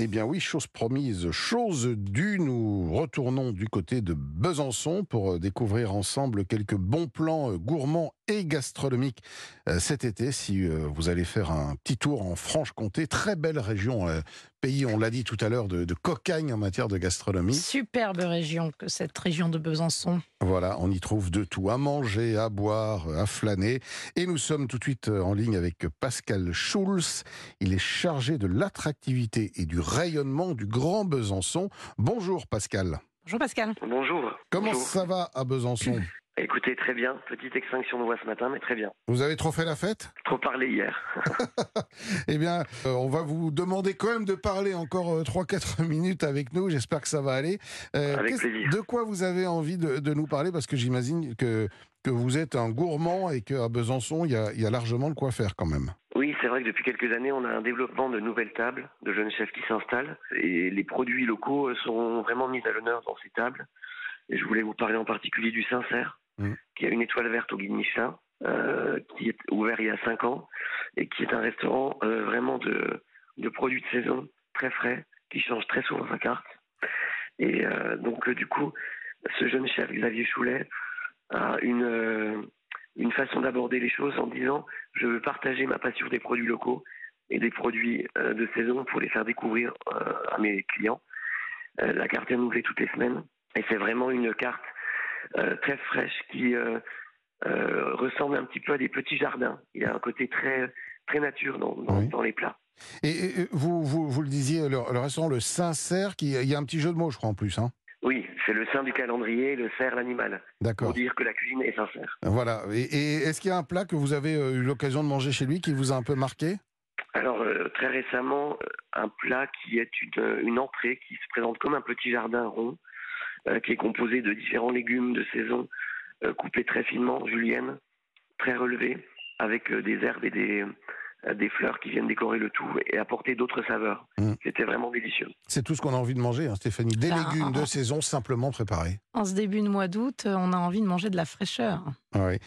Eh bien oui, chose promise, chose due, nous retournons du côté de Besançon pour euh, découvrir ensemble quelques bons plans euh, gourmands et gastronomiques euh, cet été. Si vous allez faire un petit tour en Franche-Comté, très belle région, pays, on l'a dit tout à l'heure, de, de cocagne en matière de gastronomie. Superbe région que cette région de Besançon. Voilà, on y trouve de tout, à manger, à boire, à flâner. Et nous sommes tout de suite en ligne avec Pascal Schulz. Il est chargé de l'attractivité et du rayonnement du Grand Besançon. Bonjour Pascal. Bonjour Pascal. Bonjour. Comment ça va à Besançon? Écoutez, très bien. Petite extinction de voix ce matin, mais très bien. Vous avez trop fait la fête? Trop parlé hier. eh bien, euh, on va vous demander quand même de parler encore 3-4 euh, minutes avec nous. J'espère que ça va aller. Euh, avec plaisir. De quoi vous avez envie de, de nous parler? Parce que j'imagine que, que vous êtes un gourmand et qu'à Besançon, il y a, y a largement de quoi faire quand même. Oui, c'est vrai que depuis quelques années, on a un développement de nouvelles tables, de jeunes chefs qui s'installent. Et les produits locaux sont vraiment mis à l'honneur dans ces tables. Et je voulais vous parler en particulier du Sincère Mm. qui a une étoile verte au guide Michelin, euh, qui est ouvert il y a 5 ans et qui est un restaurant euh, vraiment de, produits de saison, très frais, qui change très souvent sa carte. Et euh, donc, du coup, ce jeune chef, Xavier Choulet, a une, une façon d'aborder les choses en disant je veux partager ma passion des produits locaux et des produits de saison pour les faire découvrir à mes clients. la carte est renouvelée toutes les semaines et c'est vraiment une carte très fraîche qui euh, euh, ressemble un petit peu à des petits jardins. Il y a un côté très, très nature dans, dans, les plats. Et, vous, vous, vous, le disiez, le, restaurant Le Saint-Cerf, il y a un petit jeu de mots, je crois, en plus. Hein oui, c'est le sein du calendrier, le cerf l'animal. D'accord. Pour dire que la cuisine est sincère. Voilà. Et, est-ce qu'il y a un plat que vous avez eu l'occasion de manger chez lui qui vous a un peu marqué? Alors, très récemment, un plat qui est une, une, entrée qui se présente comme un petit jardin rond, euh, qui est composé de différents légumes de saison euh, coupés très finement, julienne, très relevés, avec euh, des herbes et des, des fleurs qui viennent décorer le tout et apporter d'autres saveurs. Mm. C'était vraiment délicieux. C'est tout ce qu'on a envie de manger, hein, Stéphanie. Des ah, légumes de saison simplement préparés. En ce début de mois d'août, on a envie de manger de la fraîcheur. Oui.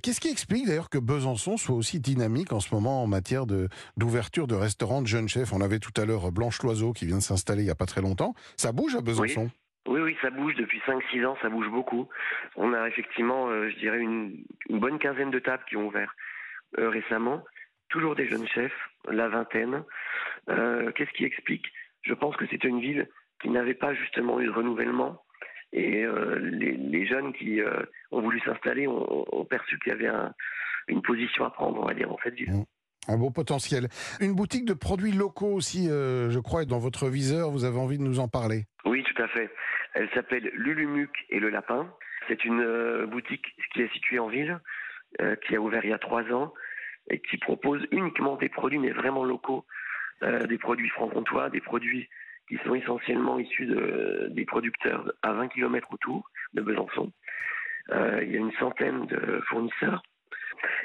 Qu'est-ce qui explique d'ailleurs que Besançon soit aussi dynamique en ce moment en matière d'ouverture de, restaurants de jeunes chefs? On avait tout à l'heure Blanche Loiseau qui vient de s'installer il n'y a pas très longtemps. Ça bouge à Besançon? oui, oui, ça bouge depuis 5-6 ans, ça bouge beaucoup. On a effectivement, euh, je dirais, une, bonne quinzaine de tables qui ont ouvert euh, récemment. Toujours des jeunes chefs, la vingtaine. Euh, qu'est-ce qui explique? Je pense que c'était une ville qui n'avait pas justement eu de renouvellement. Et les, jeunes qui ont voulu s'installer ont, perçu qu'il y avait une position à prendre, on va dire, en cette ville. Mmh. Un beau potentiel. Une boutique de produits locaux aussi, je crois, est dans votre viseur. Vous avez envie de nous en parler? Oui, tout à fait. Elle s'appelle Lulumuc et le Lapin. C'est une euh, boutique qui est située en ville, euh, qui a ouvert il y a trois ans et qui propose uniquement des produits, mais vraiment locaux, euh, des produits franc-comtois, des produits qui sont essentiellement issus de, des producteurs à 20 km autour de Besançon. il y a une centaine de fournisseurs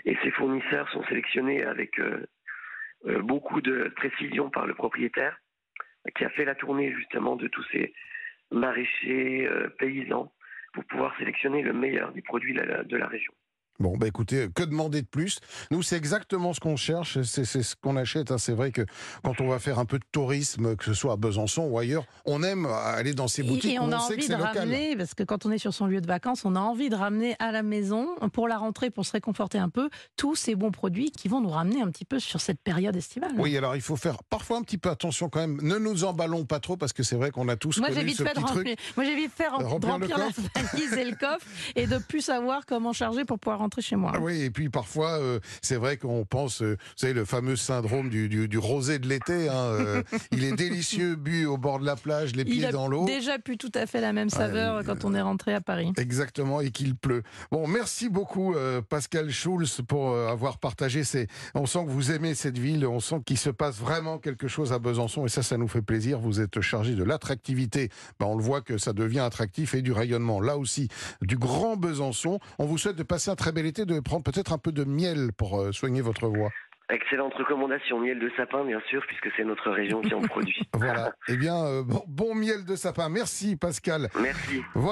et ces fournisseurs sont sélectionnés avec beaucoup de précision par le propriétaire qui a fait la tournée justement de tous ces maraîchers, euh, paysans, pour pouvoir sélectionner le meilleur des produits de la région. Bon, bah écoutez, que demander de plus? Nous, c'est exactement ce qu'on cherche, c'est ce qu'on achète. Hein. C'est vrai que quand on va faire un peu de tourisme, que ce soit à Besançon ou ailleurs, on aime aller dans ces boutiques et on, a envie de ramener, parce que quand on est sur son lieu de vacances, on a envie de ramener à la maison, pour la rentrée, pour se réconforter un peu, tous ces bons produits qui vont nous ramener un petit peu sur cette période estivale. Oui, alors il faut faire parfois un petit peu attention quand même. Ne nous emballons pas trop, parce que c'est vrai qu'on a tous Moi, connu ce petit truc. Moi, j'ai vite fait remplir, la valise et le coffre, et de plus savoir comment charger pour pouvoir rentrer chez moi. Ah oui, et puis parfois, euh, c'est vrai qu'on pense, euh, vous savez, le fameux syndrome du, du, rosé de l'été. Hein, euh, il est délicieux, bu au bord de la plage, les pieds dans l'eau. Déjà plus tout à fait la même saveur quand on est rentré à Paris. Exactement, et qu'il pleut. Bon, merci beaucoup Pascal Schulz pour avoir partagé ces. On sent que vous aimez cette ville, on sent qu'il se passe vraiment quelque chose à Besançon, et ça, ça nous fait plaisir. Vous êtes chargé de l'attractivité. Ben, on le voit que ça devient attractif et du rayonnement. Là aussi, du grand Besançon. On vous souhaite de passer un très été, de prendre peut-être un peu de miel pour euh, soigner votre voix. Excellente recommandation, miel de sapin bien sûr, puisque c'est notre région qui en produit. voilà. Eh bien, euh, bon, bon, miel de sapin. Merci Pascal. Merci. Voilà.